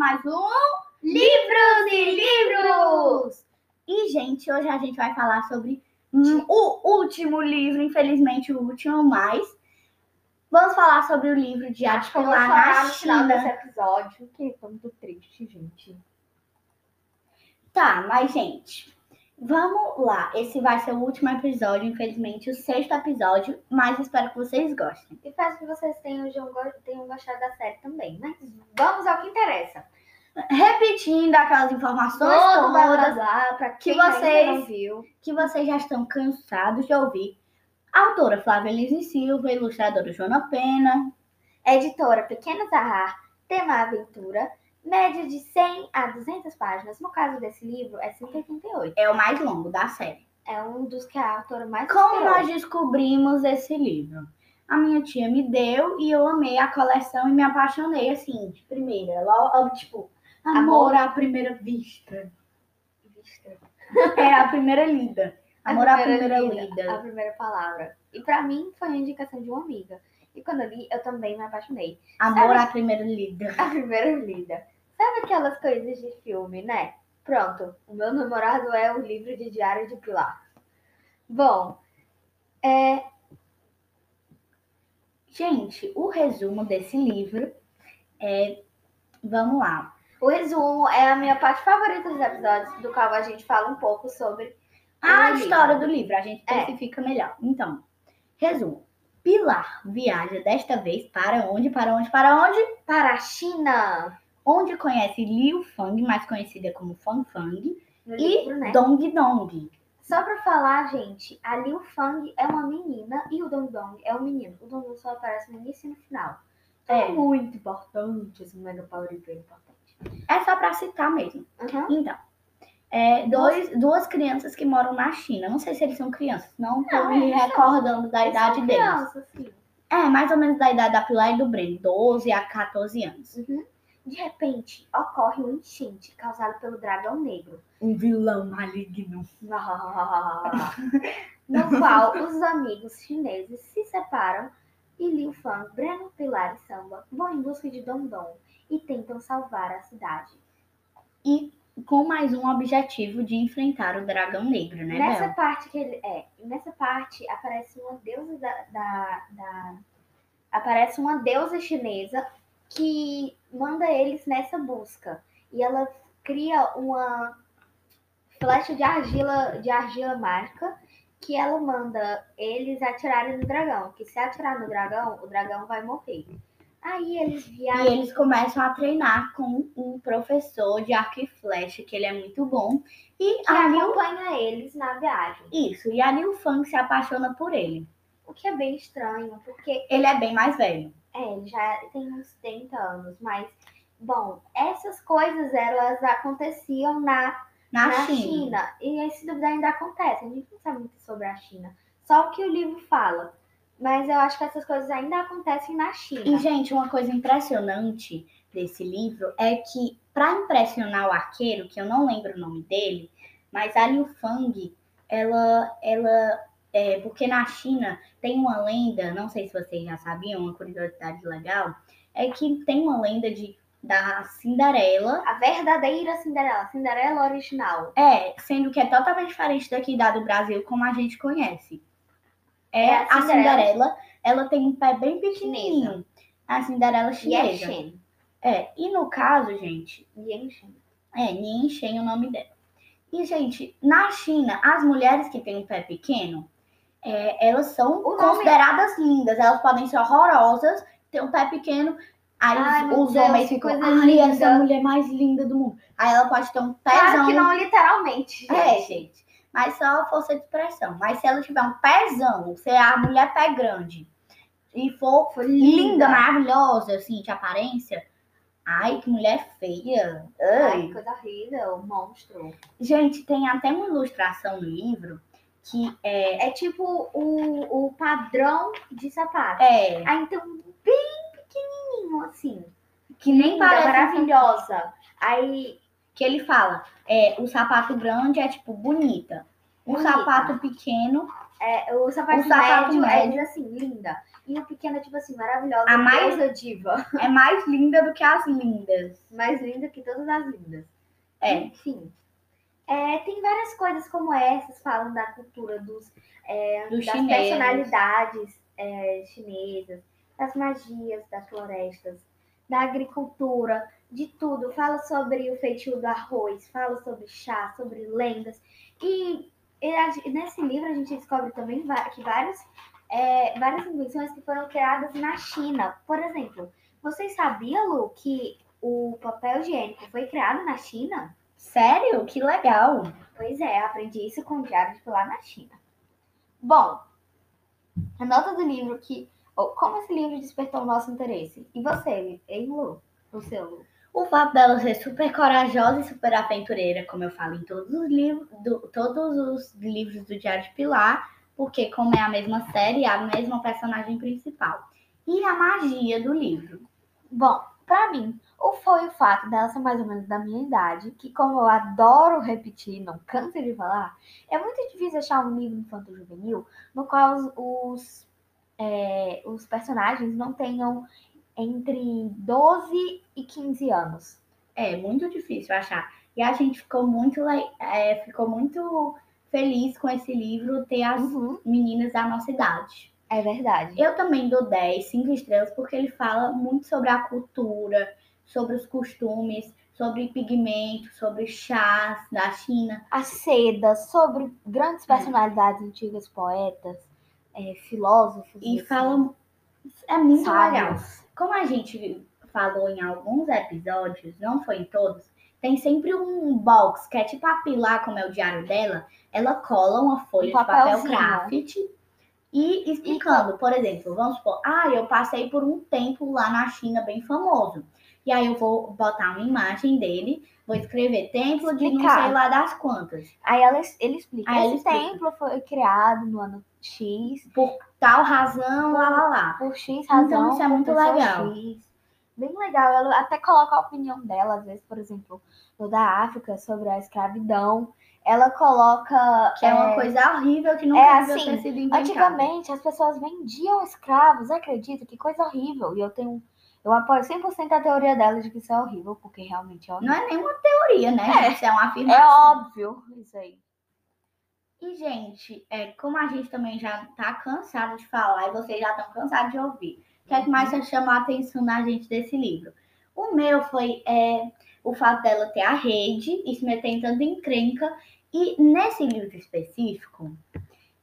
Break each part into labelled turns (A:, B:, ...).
A: mais um Livros e Livros! E, gente, hoje a gente vai falar sobre hum, o último livro, infelizmente o último, mas vamos falar sobre o livro de Pilar
B: chorar
A: na
B: final desse
A: China.
B: episódio, que tô muito triste, gente.
A: Tá, mas, gente, vamos lá. Esse vai ser o último episódio, infelizmente, o sexto episódio, mas espero que vocês gostem.
B: E peço que vocês tenham, tenham gostado da série também. Mas vamos ao que interessa.
A: Repetindo aquelas informações
B: Todo
A: todas
B: pra
A: que vocês- que vocês já estão cansados de ouvir. Autora Flávia Elise Silva, ilustradora Joana Pena.
B: Editora Pequena Zahar, tema aventura, média de 100 a 200 páginas. No caso desse livro, é 188.
A: É o mais longo da série.
B: É um dos que a autora mais
A: Como nós descobrimos esse livro? A minha tia me deu e eu amei a coleção e me apaixonei assim, de primeira. Logo, tipo, amor
B: Amor.
A: à primeira vista.
B: Vista.
A: É a primeira lida. Amor à primeira
B: lida,
A: lida.
B: A primeira palavra. E pra mim foi a indicação de uma amiga. E quando eu li, eu também me apaixonei.
A: Amor
B: Sabe-
A: à primeira lida.
B: A primeira lida. Sabe aquelas coisas de filme, né? Pronto, o meu namorado é o livro de Diário de Pilar. Bom, é,
A: Gente, o resumo desse livro é. Vamos lá.
B: o resumo é a minha parte favorita dos episódios, do qual a gente fala um pouco sobre
A: A
B: o livro.
A: história do livro, a gente
B: É.
A: especifica melhor. Então, resumo. Pilar viaja desta vez para onde, para onde, para onde?
B: Para a China.
A: Onde conhece Liu Fang, mais conhecida como Fang Fang,
B: No
A: e
B: livro, né?
A: Dong Dong.
B: Só pra falar, gente, a Liu Fang é uma menina e o Dong Dong é um menino. O Dong Dong só aparece no início e no final.
A: É.
B: É muito importante, esse Mega Power é importante.
A: É só para citar mesmo.
B: Uhum.
A: Então, é, dois, duas crianças que moram na China. Não sei se eles são crianças, não
B: Não,
A: me recordando da
B: Eles
A: idade
B: são
A: deles.
B: crianças, sim.
A: É, mais ou menos da idade da Pilar e do Breno, 12 a 14 anos.
B: Uhum. De repente, ocorre um enchente causado pelo dragão negro,
A: Um vilão maligno.
B: no qual os amigos chineses se separam e Liu Fang, Breno, Pilar e Samba vão em busca de Dong e tentam salvar a cidade.
A: E com mais um objetivo de enfrentar o dragão negro, né,
B: nessa
A: Bel?
B: parte que ele é, nessa parte aparece uma deusa da, da- da- aparece uma deusa chinesa que manda eles nessa busca e ela cria uma flecha de argila de argila mágica que ela manda eles atirarem no dragão, que se atirar no dragão, o dragão vai morrer. Aí eles
A: E
B: viajam
A: eles começam a treinar com um professor de arco e flecha, que ele é muito bom. E
B: que
A: a Liu...
B: acompanha eles na viagem.
A: Isso, e a Liu Fang se apaixona por ele.
B: O que é bem estranho, porque
A: Ele é bem mais velho.
B: É, ele já tem uns 30 anos, mas, bom, essas coisas elas aconteciam na,
A: Na,
B: na
A: China.
B: China. E esse dúvida ainda acontece. A gente não sabe muito sobre a China. Só o que o livro fala. Mas eu acho que essas coisas ainda acontecem na China.
A: E, gente, uma coisa impressionante desse livro é que, para impressionar o arqueiro, que eu não lembro o nome dele, mas a Liu Fang, ela, ela é, porque na China tem uma lenda, não sei se vocês já sabiam, uma curiosidade legal, é que tem uma lenda de da Cinderela,
B: A verdadeira Cinderela, Cinderela original.
A: é, sendo que é totalmente diferente daqui da do Brasil, como a gente conhece. É,
B: É a
A: a
B: Cinderela.
A: Cinderela, ela tem um pé bem pequenininho. A Cinderela chinesa.
B: Yeshen.
A: É, e no caso, gente,
B: Yenshen.
A: é Nien Shen o nome dela. E, gente, na China, as mulheres que têm um pé pequeno, é, elas são
B: O nome-
A: consideradas lindas. Elas podem ser horrorosas, ter um pé pequeno. Aí
B: Ai,
A: os
B: Deus,
A: homens
B: que
A: ficam, ai,
B: linda."
A: essa mulher mais linda do mundo. Aí ela pode ter um pezão.
B: Claro que não literalmente, gente.
A: É, gente. Mas só força de expressão. Mas se ela tiver um pezão, se a mulher pé grande e for linda, maravilhosa, assim, de aparência, ai, que mulher feia.
B: Ai,
A: Ai.
B: coisa horrível, monstro.
A: Gente, tem até uma ilustração no livro que é.
B: É tipo o, o padrão de sapato.
A: É.
B: Ah, então, bem pequenininho, assim.
A: Que nem
B: Linda,
A: parece.
B: maravilhosa. Aí,
A: Que ele fala, é, o sapato grande é tipo bonita. O
B: Bonita.
A: sapato pequeno,
B: é, o sapato,
A: O sapato
B: médio, é
A: médio.
B: assim, linda. E o pequeno é tipo assim, maravilhosa.
A: A mais-
B: diva.
A: é mais linda do que as lindas.
B: Mais linda que todas as lindas.
A: É.
B: Enfim. É, tem várias coisas como essas, falam da cultura dos, é,
A: Dos
B: das
A: chineses.
B: personalidades é, chinesas, das magias das florestas, da agricultura, de tudo. Fala sobre o feitio do arroz, fala sobre chá, sobre lendas. E, e nesse livro a gente descobre também que vários, é, várias invenções que foram criadas na China. Por exemplo, vocês sabiam, Lu, que o papel higiênico foi criado na China?
A: Sério? Que legal.
B: Pois é, aprendi isso com o Diário de lá na China. Bom, a nota do livro que. ou como esse livro despertou o nosso interesse? E você, hein, Lu? O seu, Lu?
A: O fato dela ser super corajosa e super aventureira, como eu falo em todos os livros, do- todos os livros do Diário de Pilar, porque como é a mesma série, é a mesma personagem principal. E a magia do livro.
B: Bom, pra mim, ou foi o fato dela ser mais ou menos da minha idade, que como eu adoro repetir, não canso de falar, é muito difícil achar um livro infanto-juvenil no qual os, os, é, os personagens não tenham entre 12 e 15 anos.
A: É muito difícil achar. E a gente ficou muito, é, ficou muito feliz com esse livro ter as meninas da nossa idade.
B: É verdade.
A: Eu também dou 10, 5 estrelas, porque ele fala muito sobre a cultura, sobre os costumes, sobre pigmentos, sobre chás da China.
B: a seda sobre grandes personalidades antigas, poetas, é, filósofos.
A: E
B: assim,
A: fala. É muito
B: sábios.
A: legal. Como a gente falou em alguns episódios, não foi em todos, tem sempre um box, que é tipo a Pilar, como é o diário dela, ela cola uma folha
B: Um
A: de papel craft e explicando, por exemplo, vamos supor, ah, eu passei por um tempo lá na China bem famoso. E aí eu vou botar uma imagem dele, vou escrever templo de não sei lá das quantas.
B: Aí ela, ele explica.
A: Aí
B: Esse
A: ele explica.
B: templo foi criado no ano X,
A: Por tal razão, lá lá lá.
B: por X
A: Então,
B: razão.
A: isso é muito legal.
B: X. Bem legal. Ela até coloca a opinião dela, às vezes, por exemplo, no da África, sobre a escravidão. Ela coloca.
A: Que é uma coisa horrível que não
B: é assim,
A: ter sido inventada.
B: Antigamente as pessoas vendiam escravos, acredito, que coisa horrível. E eu tenho. Eu apoio 100% a teoria dela de que isso é horrível, porque realmente é horrível.
A: Não é nenhuma teoria, né?
B: É.
A: Isso é uma
B: É
A: afirmação.
B: óbvio isso aí.
A: E, gente, é, como a gente também já tá cansado de falar e vocês já estão cansados de ouvir, o que é que mais chamou a atenção na gente desse livro? O meu foi é, o fato dela ter a rede e se meter em tanta encrenca. E nesse livro específico,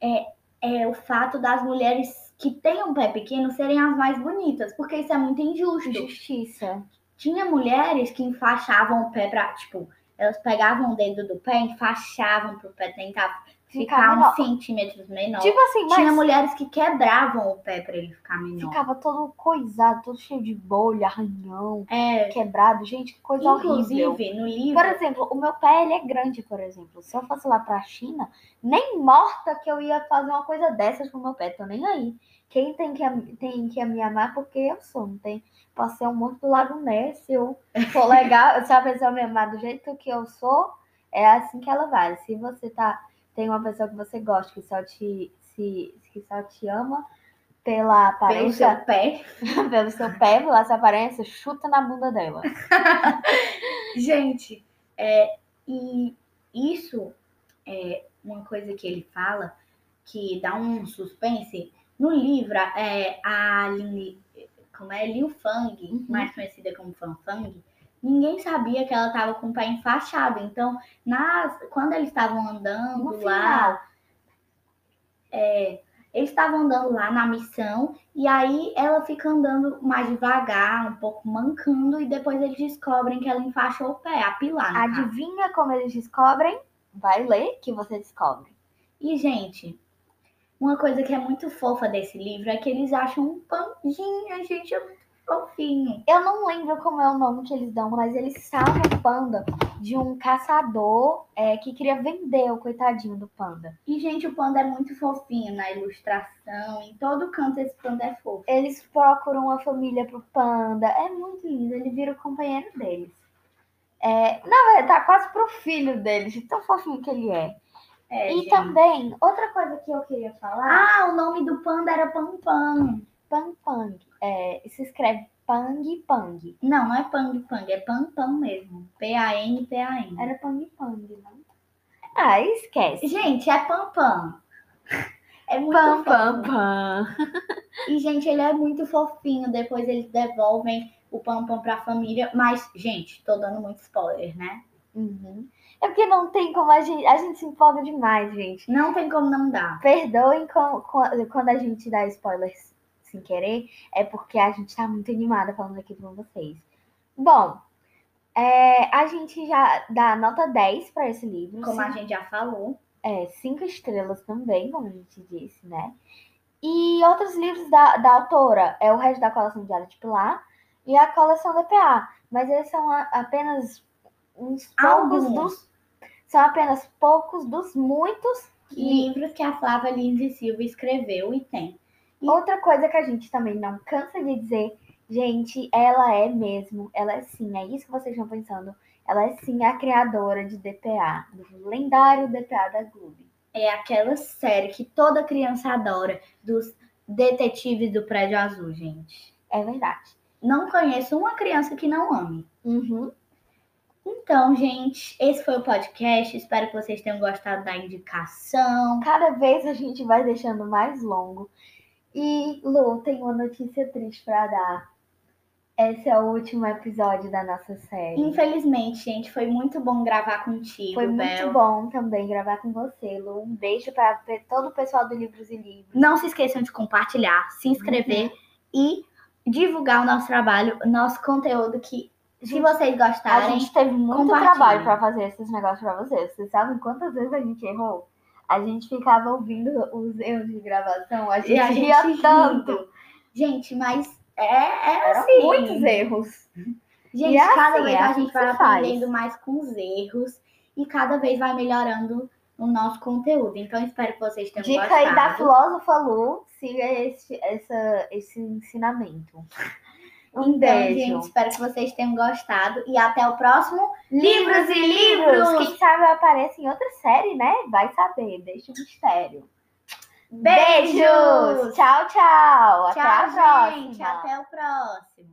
A: é, é o fato das mulheres que têm um pé pequeno serem as mais bonitas, porque isso é muito injusto.
B: Justiça.
A: Tinha mulheres que enfaixavam o pé pra, tipo, elas pegavam o dedo do pé, enfaixavam pro pé tentar
B: Ficar
A: ficar uns centímetros menor.
B: Tipo assim,
A: Tinha mulheres que quebravam o pé pra ele ficar menor.
B: ficava todo coisado, todo cheio de bolha, arranhão,
A: É,
B: quebrado. Gente, que coisa horrível.
A: inclusive, no livro,
B: Por exemplo, o meu pé ele é grande, por exemplo. Se eu fosse lá pra China, nem morta que eu ia fazer uma coisa dessas com o meu pé. Tô nem aí. Quem tem que, tem que me amar porque eu sou. Não tem. Posso ser um monte do Lago Ness. Se eu for legal, se a pessoa me amar do jeito que eu sou, é assim que ela vai. Se você tá. Tem uma pessoa que você gosta, que só te, se, que só te ama pela
A: pelo seu
B: aparência,
A: pé.
B: pelo seu pé, pela sua aparência, chuta na bunda dela.
A: Gente, é, e isso é uma coisa que ele fala que dá um suspense. No livro, é, a Lin, como é Liu Fang,
B: Uhum.
A: mais conhecida como Fan Fang, ninguém sabia que ela estava com o pé enfaixado. Então, nas, quando eles estavam andando
B: No
A: lá, é, eles estavam andando lá na missão e aí ela fica andando mais devagar, um pouco mancando, e depois eles descobrem que ela enfaixou o pé, a pilar. caso.
B: Adivinha como eles descobrem? Vai ler que você descobre.
A: E, gente, uma coisa que é muito fofa desse livro é que eles acham um pandinha, gente. É muito Fofinho.
B: Eu não lembro como é o nome que eles dão, mas eles salvam o panda de um caçador é, que queria vender o coitadinho do panda.
A: E, gente, o panda é muito fofinho na ilustração. Em todo canto esse panda é fofo.
B: Eles procuram uma família pro panda. É muito lindo, ele vira o companheiro deles. É, na verdade, tá quase pro filho deles, de tão fofinho que ele é.
A: É,
B: e
A: gente.
B: também, outra coisa que eu queria falar,
A: Ah, o nome do panda era Pam Pam.
B: É, se escreve Pang Pang.
A: Não, não é Pang Pang, é Pam Pam mesmo. P-A-N-P-A-N.
B: Era Pang Pang, não? Ah, esquece.
A: Gente, é Pam Pam. É muito
B: Pam, pam, pam.
A: E, gente, ele é muito fofinho. Depois eles devolvem o Pam Pam pra família. Mas, gente, tô dando muito spoiler, né?
B: Uhum. É porque não tem como a gente. A gente se empolga demais, gente.
A: Não tem como não dar.
B: Perdoem com- com- quando a gente dá spoilers sem querer. É porque a gente tá muito animada falando aqui com vocês. Bom, é, a gente já dá nota 10 para esse livro.
A: Como a gente já falou.
B: É, cinco estrelas também, como a gente disse, né? E outros livros da, da autora é o resto da coleção Diário de Pilar e a coleção DPA. Mas eles são a- apenas uns poucos
A: Alguns.
B: dos. São apenas poucos dos muitos. E
A: Livros que a Flávia Lins e Silva escreveu e tem.
B: Outra coisa que a gente também não cansa de dizer, gente, ela é mesmo, ela é sim, é isso que vocês estão pensando. Ela é sim a criadora de DPA, do lendário DPA da Globo.
A: É aquela série que toda criança adora, dos detetives do Prédio Azul, gente.
B: É verdade.
A: Não conheço uma criança que não ame.
B: Uhum.
A: Então, gente, esse foi o podcast. Espero que vocês tenham gostado da indicação.
B: Cada vez a gente vai deixando mais longo. E, Lu, tem uma notícia triste para dar. Esse é o último episódio da nossa série.
A: Infelizmente, gente, foi muito bom gravar contigo,
B: Foi muito
A: Bel.
B: bom também gravar com você, Lu. Um beijo para todo o pessoal do Livros e Livros.
A: Não se esqueçam de compartilhar, se inscrever e divulgar o nosso trabalho, nosso conteúdo que, se vocês
B: A
A: gostarem,
B: gente teve muito trabalho para fazer esses negócios para vocês. Vocês sabem quantas vezes a gente errou? A gente ficava ouvindo os erros de gravação, a gente,
A: a
B: ria
A: gente
B: tanto.
A: rindo. Gente, mas é, é
B: Eram
A: assim.
B: muitos erros.
A: Gente,
B: E é
A: cada
B: assim,
A: vez
B: é
A: a
B: assim
A: gente
B: que
A: vai
B: se faz.
A: aprendendo mais com os erros e cada vez vai melhorando o nosso conteúdo. Então, espero que vocês tenham
B: Dica
A: gostado.
B: aí da filósofa Lu, siga esse, essa, esse ensinamento. Um
A: Então,
B: beijo.
A: gente, espero que vocês tenham gostado e até o próximo
B: Livros e livros! Quem sabe aparece em outra série, né? Vai saber, deixa o mistério.
A: Beijos!
B: Tchau, tchau! Até a
A: Tchau,
B: próxima!
A: gente. Até o próximo.